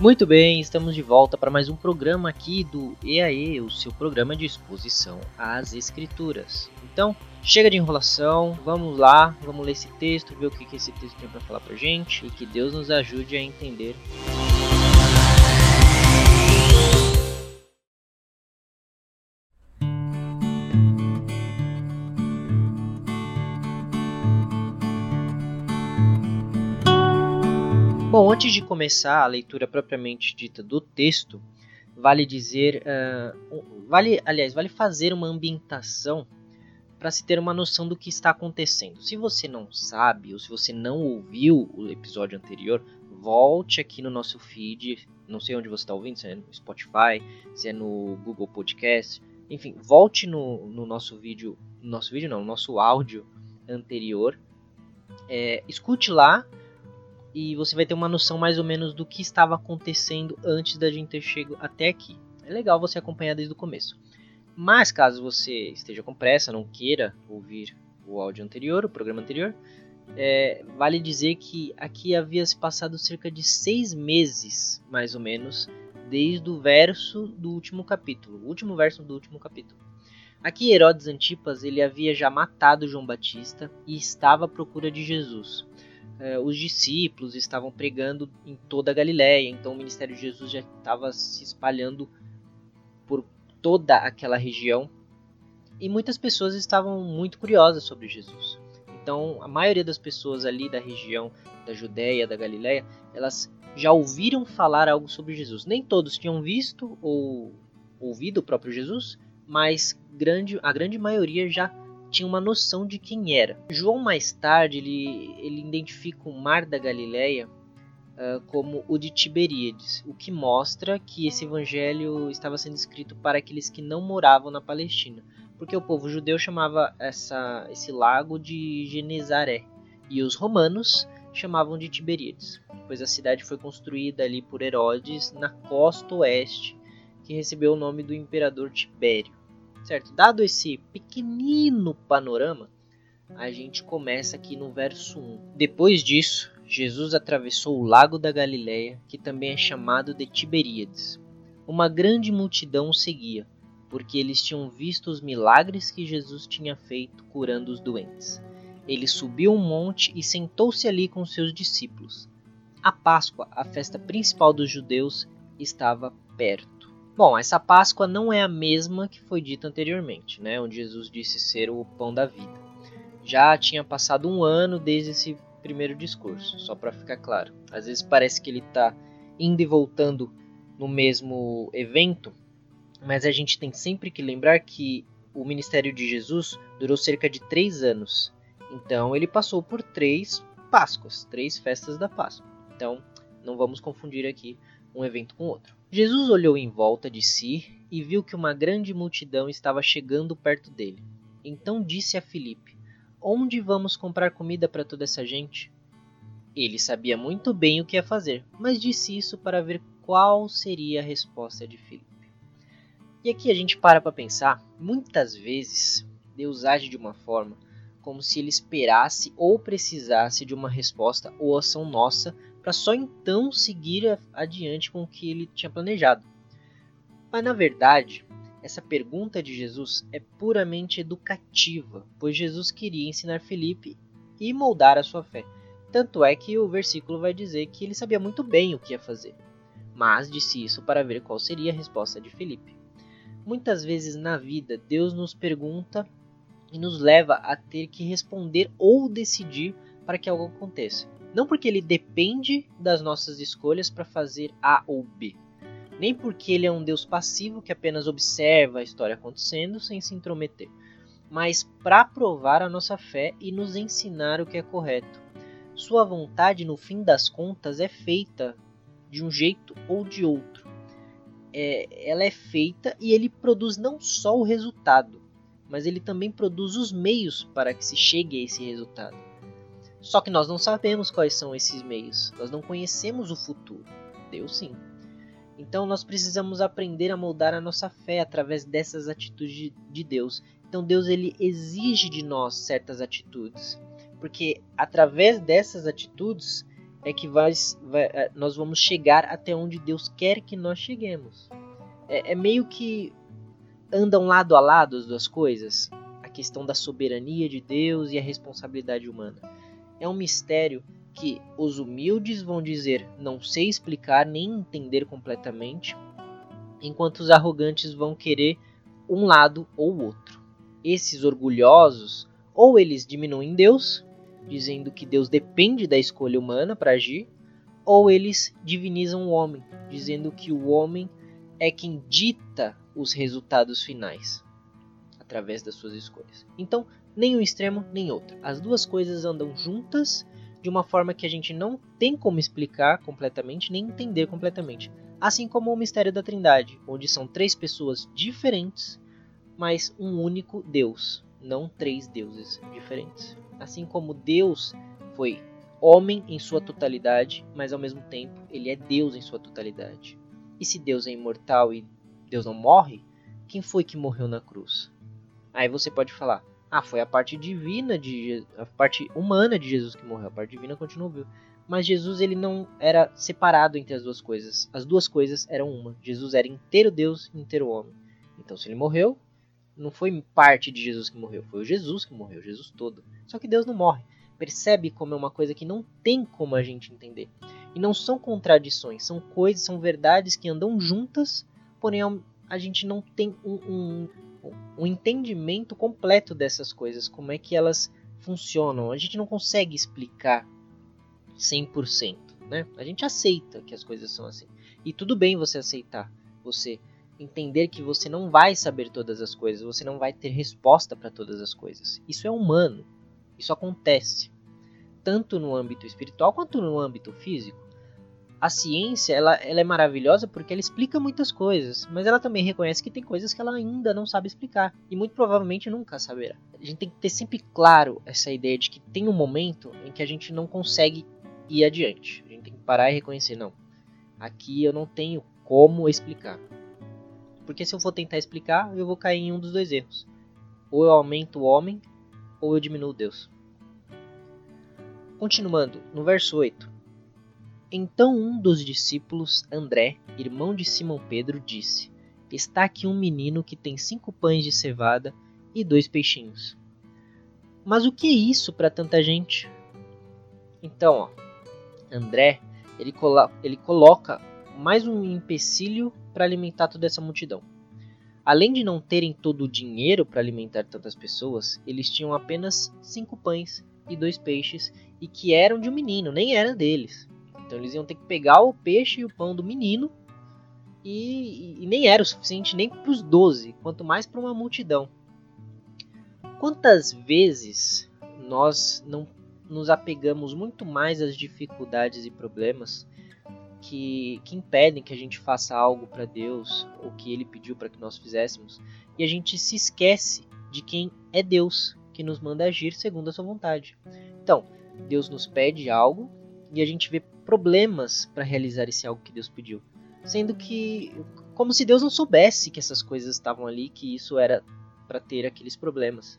Muito bem, estamos de volta para mais um programa aqui do EAE, o seu programa de exposição às escrituras. Então, chega de enrolação, vamos lá, vamos ler esse texto, ver o que esse texto tem para falar pra gente e que Deus nos ajude a entender. Bom, antes de começar a leitura propriamente dita do texto, vale dizer, um- vale, aliás, vale fazer uma ambientação para se ter uma noção do que está acontecendo. Se você não sabe ou se você não ouviu o episódio anterior, volte aqui no nosso feed. Não sei onde você está ouvindo, se é no Spotify, se é no Google Podcast, enfim, volte no, no nosso vídeo, no nosso vídeo não, no nosso áudio anterior. É, escute lá e você vai ter uma noção mais ou menos do que estava acontecendo antes da gente ter chego até aqui. É legal você acompanhar desde o começo. Mas caso você esteja com pressa, não queira ouvir o áudio anterior, o programa anterior, é, vale dizer que aqui havia se passado cerca de seis meses, mais ou menos, desde o verso do último capítulo, o último verso do último capítulo. Aqui Herodes Antipas ele havia já matado João Batista e estava à procura de Jesus eh, os discípulos estavam pregando em toda a Galiléia, então o ministério de Jesus já estava se espalhando por toda aquela região e muitas pessoas estavam muito curiosas sobre Jesus. Então a maioria das pessoas ali da região da Judéia, da Galiléia, elas já ouviram falar algo sobre Jesus. Nem todos tinham visto ou ouvido o próprio Jesus, mas grande, a grande maioria já tinha uma noção de quem era. João mais tarde ele, ele identifica o mar da Galileia ah, como o de Tiberíades, o que mostra que esse evangelho estava sendo escrito para aqueles que não moravam na Palestina, porque o povo judeu chamava essa, esse lago de Genezaré e os romanos chamavam de Tiberíades, pois a cidade foi construída ali por Herodes na costa oeste, que recebeu o nome do imperador Tibério. Certo? Dado esse pequenino panorama, a gente começa aqui no verso 1. Depois disso, Jesus atravessou o lago da Galileia, que também é chamado de Tiberíades. Uma grande multidão o seguia, porque eles tinham visto os milagres que Jesus tinha feito curando os doentes. Ele subiu um monte e sentou-se ali com seus discípulos. A Páscoa, a festa principal dos judeus, estava perto. Bom, essa Páscoa não é a mesma que foi dita anteriormente, né, onde Jesus disse ser o pão da vida. Já tinha passado um ano desde esse primeiro discurso, só para ficar claro. Às vezes parece que ele está indo e voltando no mesmo evento, mas a gente tem sempre que lembrar que o ministério de Jesus durou cerca de três anos. Então ele passou por três Páscoas, três festas da Páscoa. Então não vamos confundir aqui um evento com outro. Jesus olhou em volta de si e viu que uma grande multidão estava chegando perto dele. Então disse a Filipe: Onde vamos comprar comida para toda essa gente? Ele sabia muito bem o que ia fazer, mas disse isso para ver qual seria a resposta de Filipe. E aqui a gente para para pensar, muitas vezes Deus age de uma forma como se ele esperasse ou precisasse de uma resposta ou ação nossa para só então seguir adiante com o que ele tinha planejado. Mas na verdade, essa pergunta de Jesus é puramente educativa, pois Jesus queria ensinar Felipe e moldar a sua fé. Tanto é que o versículo vai dizer que ele sabia muito bem o que ia fazer, mas disse isso para ver qual seria a resposta de Felipe. Muitas vezes na vida, Deus nos pergunta e nos leva a ter que responder ou decidir para que algo aconteça. Não porque ele depende das nossas escolhas para fazer A ou B, nem porque ele é um Deus passivo que apenas observa a história acontecendo sem se intrometer, mas para provar a nossa fé e nos ensinar o que é correto. sua vontade, no fim das contas, é feita de um jeito ou de outro. É, ela é feita e ele produz não só o resultado, mas ele também produz os meios para que se chegue a esse resultado. Só que nós não sabemos quais são esses meios, nós não conhecemos o futuro. Deus sim. Então nós precisamos aprender a moldar a nossa fé através dessas atitudes de Deus. Então Deus ele exige de nós certas atitudes, porque através dessas atitudes é que vai, vai, é, nós vamos chegar até onde Deus quer que nós cheguemos. É, é meio que andam lado a lado as duas coisas, a questão da soberania de Deus e a responsabilidade humana. É um mistério que os humildes vão dizer não sei explicar nem entender completamente, enquanto os arrogantes vão querer um lado ou outro. Esses orgulhosos, ou eles diminuem Deus, dizendo que Deus depende da escolha humana para agir, ou eles divinizam o homem, dizendo que o homem é quem dita os resultados finais através das suas escolhas. Então, nem um extremo nem outro. As duas coisas andam juntas de uma forma que a gente não tem como explicar completamente nem entender completamente. Assim como o mistério da Trindade, onde são três pessoas diferentes, mas um único Deus, não três deuses diferentes. Assim como Deus foi homem em sua totalidade, mas ao mesmo tempo ele é Deus em sua totalidade. E se Deus é imortal e Deus não morre, quem foi que morreu na cruz? Aí você pode falar: ah, foi a parte divina de a parte humana de Jesus que morreu, a parte divina continuou viva. Mas Jesus ele não era separado entre as duas coisas. As duas coisas eram uma. Jesus era inteiro Deus inteiro homem. Então se ele morreu, não foi parte de Jesus que morreu, foi o Jesus que morreu, Jesus todo. Só que Deus não morre. Percebe como é uma coisa que não tem como a gente entender. E não são contradições, são coisas, são verdades que andam juntas, porém a gente não tem um, um um entendimento completo dessas coisas, como é que elas funcionam. A gente não consegue explicar 100%, né? A gente aceita que as coisas são assim. E tudo bem você aceitar, você entender que você não vai saber todas as coisas, você não vai ter resposta para todas as coisas. Isso é humano. Isso acontece tanto no âmbito espiritual quanto no âmbito físico a ciência ela, ela é maravilhosa porque ela explica muitas coisas, mas ela também reconhece que tem coisas que ela ainda não sabe explicar e muito provavelmente nunca saberá. A gente tem que ter sempre claro essa ideia de que tem um momento em que a gente não consegue ir adiante. A gente tem que parar e reconhecer, não. Aqui eu não tenho como explicar. Porque se eu for tentar explicar, eu vou cair em um dos dois erros. Ou eu aumento o homem, ou eu diminuo Deus. Continuando, no verso 8. Então um dos discípulos, André, irmão de Simão Pedro, disse: Está aqui um menino que tem cinco pães de cevada e dois peixinhos. Mas o que é isso para tanta gente? Então, ó, André, ele, colo ele coloca mais um empecilho para alimentar toda essa multidão. Além de não terem todo o dinheiro para alimentar tantas pessoas, eles tinham apenas cinco pães e dois peixes e que eram de um menino, nem eram deles. Então eles iam ter que pegar o peixe e o pão do menino e, e nem era o suficiente nem para os doze, quanto mais para uma multidão. Quantas vezes nós não nos apegamos muito mais às dificuldades e problemas que, que impedem que a gente faça algo para Deus ou que Ele pediu para que nós fizéssemos e a gente se esquece de quem é Deus que nos manda agir segundo a sua vontade. Então, Deus nos pede algo e a gente vê problemas para realizar esse algo que Deus pediu. Sendo que, como se Deus não soubesse que essas coisas estavam ali, que isso era para ter aqueles problemas.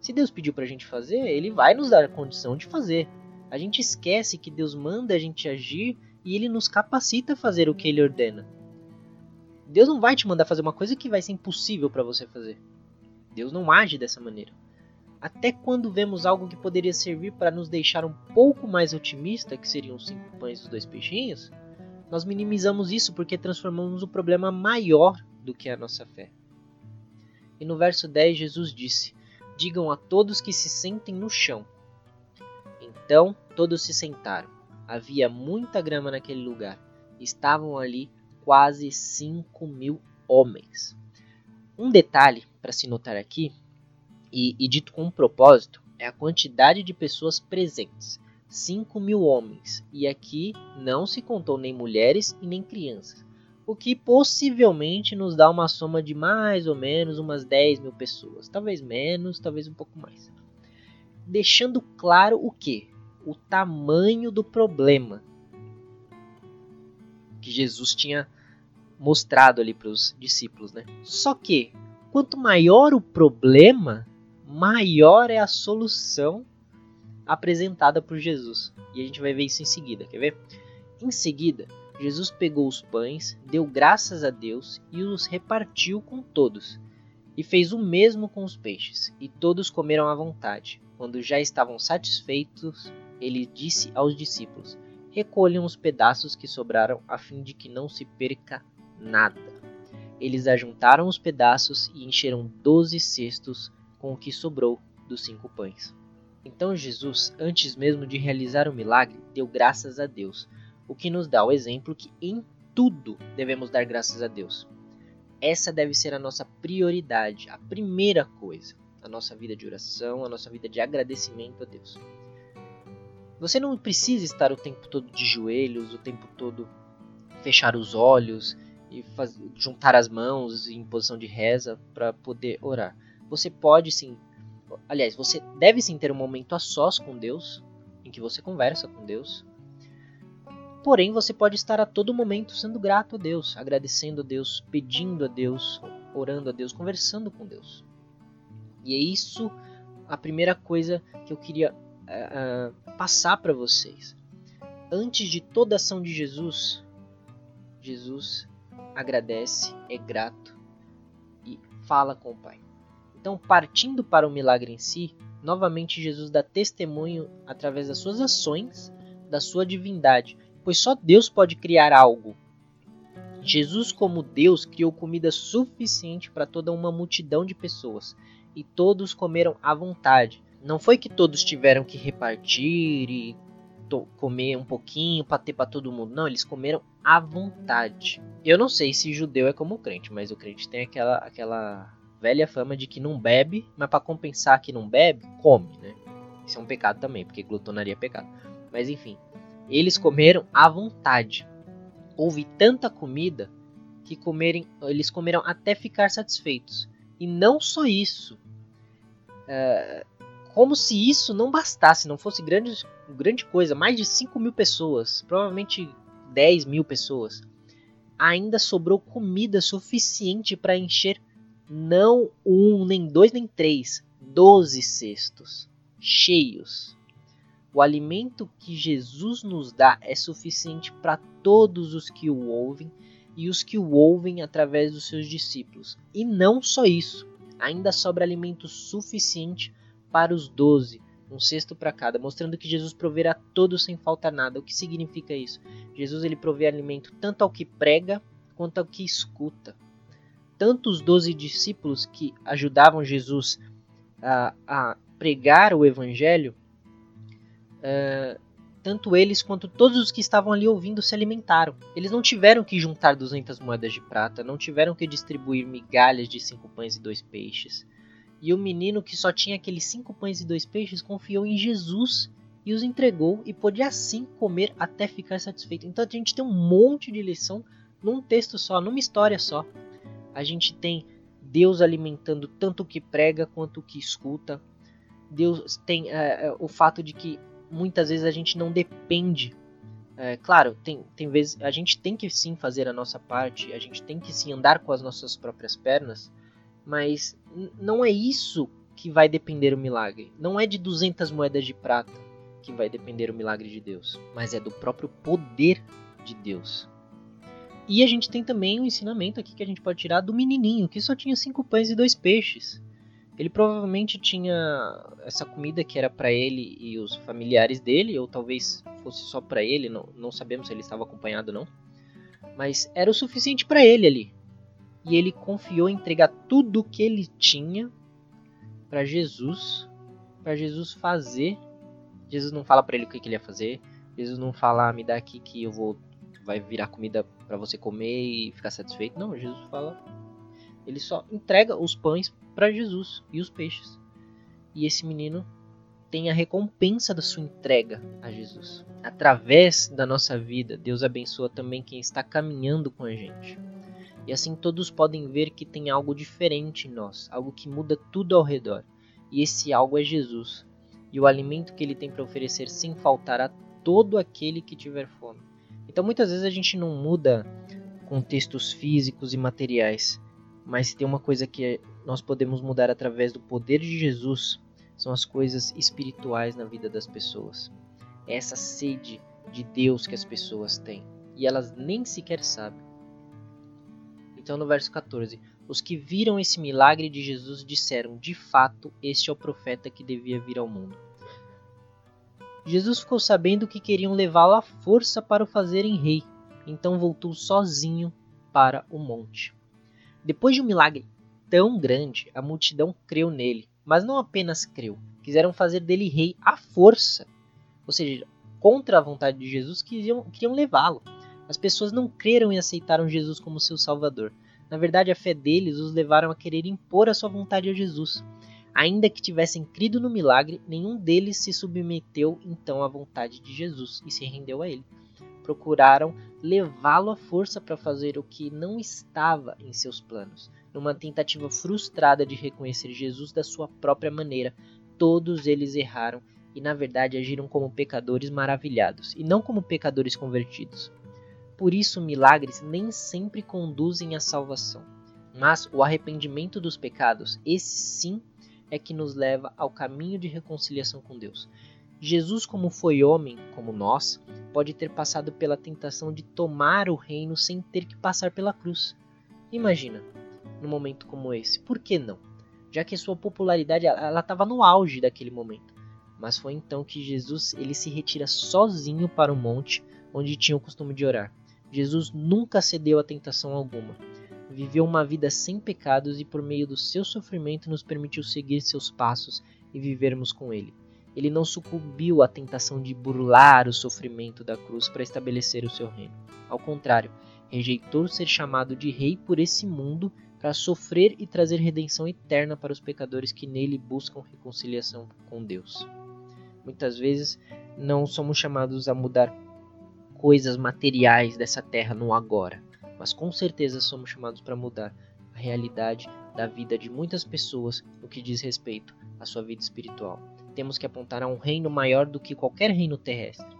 Se Deus pediu para a gente fazer, Ele vai nos dar a condição de fazer. A gente esquece que Deus manda a gente agir e Ele nos capacita a fazer o que Ele ordena. Deus não vai te mandar fazer uma coisa que vai ser impossível para você fazer. Deus não age dessa maneira. Até quando vemos algo que poderia servir para nos deixar um pouco mais otimista, que seriam os cinco pães e os dois peixinhos, nós minimizamos isso porque transformamos o problema maior do que a nossa fé. E no verso 10 Jesus disse: Digam a todos que se sentem no chão. Então todos se sentaram. Havia muita grama naquele lugar. Estavam ali quase 5 mil homens. Um detalhe para se notar aqui e, e dito com um propósito, é a quantidade de pessoas presentes. cinco mil homens, e aqui não se contou nem mulheres e nem crianças, o que possivelmente nos dá uma soma de mais ou menos umas 10 mil pessoas, talvez menos, talvez um pouco mais. Deixando claro o que? O tamanho do problema que Jesus tinha mostrado ali para os discípulos, né? Só que quanto maior o problema, maior é a solução apresentada por Jesus. E a gente vai ver isso em seguida, quer ver? Em seguida, Jesus pegou os pães, deu graças a Deus e os repartiu com todos. E fez o mesmo com os peixes, e todos comeram à vontade. Quando já estavam satisfeitos, ele disse aos discípulos: Recolham os pedaços que sobraram, a fim de que não se perca nada. Eles ajuntaram os pedaços e encheram doze cestos com o que sobrou dos cinco pães. Então Jesus, antes mesmo de realizar o milagre, deu graças a Deus, o que nos dá o exemplo que em tudo devemos dar graças a Deus. Essa deve ser a nossa prioridade, a primeira coisa, a nossa vida de oração, a nossa vida de agradecimento a Deus. Você não precisa estar o tempo todo de joelhos, o tempo todo fechar os olhos e juntar as mãos em posição de reza para poder orar. Você pode sim aliás, você deve sim ter um momento a sós com Deus, em que você conversa com Deus. Porém, você pode estar a todo momento sendo grato a Deus, agradecendo a Deus, pedindo a Deus, orando a Deus, conversando com Deus. E é isso a primeira coisa que eu queria uh, uh, passar para vocês. Antes de toda ação de Jesus, Jesus agradece, é grato e fala com o Pai. Então, partindo para o milagre em si, novamente Jesus dá testemunho através das suas ações da sua divindade, pois só Deus pode criar algo. Jesus, como Deus, criou comida suficiente para toda uma multidão de pessoas, e todos comeram à vontade. Não foi que todos tiveram que repartir e comer um pouquinho para ter para todo mundo. Não, eles comeram à vontade. Eu não sei se judeu é como crente, mas o crente tem aquela aquela velha fama de que não bebe, mas para compensar que não bebe, come, né? Isso é um pecado também, porque glutonaria é pecado. Mas enfim, eles comeram à vontade. Houve tanta comida que comerem, eles comeram até ficar satisfeitos. E não só isso. É, como se isso não bastasse, não fosse grande, grande coisa. Mais de 5 mil pessoas, provavelmente 10 mil pessoas. Ainda sobrou comida suficiente para encher não um, nem dois, nem três, doze cestos cheios. O alimento que Jesus nos dá é suficiente para todos os que o ouvem e os que o ouvem através dos seus discípulos. E não só isso, ainda sobra alimento suficiente para os doze, um cesto para cada, mostrando que Jesus proverá todos sem falta nada. O que significa isso? Jesus ele provê alimento tanto ao que prega quanto ao que escuta tanto os doze discípulos que ajudavam Jesus a, a pregar o evangelho, uh, tanto eles quanto todos os que estavam ali ouvindo se alimentaram. Eles não tiveram que juntar 200 moedas de prata, não tiveram que distribuir migalhas de cinco pães e dois peixes. E o menino que só tinha aqueles cinco pães e dois peixes confiou em Jesus e os entregou e pôde assim comer até ficar satisfeito. Então a gente tem um monte de lição num texto só, numa história só a gente tem Deus alimentando tanto o que prega quanto o que escuta. Deus tem é, o fato de que muitas vezes a gente não depende. É, claro, tem, tem vezes a gente tem que sim fazer a nossa parte, a gente tem que sim andar com as nossas próprias pernas, mas não é isso que vai depender o milagre. Não é de 200 moedas de prata que vai depender o milagre de Deus, mas é do próprio poder de Deus. E a gente tem também um ensinamento aqui que a gente pode tirar do menininho, que só tinha cinco pães e dois peixes. Ele provavelmente tinha essa comida que era para ele e os familiares dele, ou talvez fosse só para ele, não, não sabemos se ele estava acompanhado não. Mas era o suficiente para ele ali. E ele confiou em entregar tudo o que ele tinha para Jesus, para Jesus fazer. Jesus não fala para ele o que, que ele ia fazer. Jesus não fala, ah, me dá aqui que eu vou vai virar comida para você comer e ficar satisfeito. Não, Jesus fala. Ele só entrega os pães para Jesus e os peixes. E esse menino tem a recompensa da sua entrega a Jesus. Através da nossa vida, Deus abençoa também quem está caminhando com a gente. E assim todos podem ver que tem algo diferente em nós, algo que muda tudo ao redor. E esse algo é Jesus, e o alimento que ele tem para oferecer sem faltar a todo aquele que tiver fome. Então muitas vezes a gente não muda contextos físicos e materiais, mas tem uma coisa que nós podemos mudar através do poder de Jesus, são as coisas espirituais na vida das pessoas. Essa sede de Deus que as pessoas têm e elas nem sequer sabem. Então, no verso 14: Os que viram esse milagre de Jesus disseram: De fato, este é o profeta que devia vir ao mundo. Jesus ficou sabendo que queriam levá-lo à força para o fazerem rei, então voltou sozinho para o monte. Depois de um milagre tão grande, a multidão creu nele mas não apenas creu, quiseram fazer dele rei à força. Ou seja, contra a vontade de Jesus, queriam, queriam levá-lo. As pessoas não creram e aceitaram Jesus como seu salvador. Na verdade, a fé deles os levaram a querer impor a sua vontade a Jesus. Ainda que tivessem crido no milagre, nenhum deles se submeteu então à vontade de Jesus e se rendeu a ele. Procuraram levá-lo à força para fazer o que não estava em seus planos numa tentativa frustrada de reconhecer Jesus da sua própria maneira, todos eles erraram e na verdade agiram como pecadores maravilhados e não como pecadores convertidos. Por isso, milagres nem sempre conduzem à salvação, mas o arrependimento dos pecados, esse sim, é que nos leva ao caminho de reconciliação com Deus. Jesus, como foi homem, como nós, pode ter passado pela tentação de tomar o reino sem ter que passar pela cruz. Imagina, num momento como esse? Por que não? Já que sua popularidade ela estava no auge daquele momento. Mas foi então que Jesus ele se retira sozinho para o monte onde tinha o costume de orar. Jesus nunca cedeu a tentação alguma. Viveu uma vida sem pecados e por meio do seu sofrimento nos permitiu seguir seus passos e vivermos com ele. Ele não sucumbiu à tentação de burlar o sofrimento da cruz para estabelecer o seu reino. Ao contrário, rejeitou ser chamado de rei por esse mundo para sofrer e trazer redenção eterna para os pecadores que nele buscam reconciliação com Deus. Muitas vezes não somos chamados a mudar coisas materiais dessa terra no agora, mas com certeza somos chamados para mudar a realidade da vida de muitas pessoas no que diz respeito à sua vida espiritual. Temos que apontar a um reino maior do que qualquer reino terrestre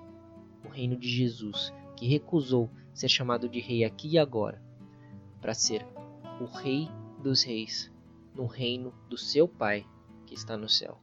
o reino de Jesus, que recusou ser chamado de rei aqui e agora, para ser o rei dos reis no reino do seu Pai que está no céu.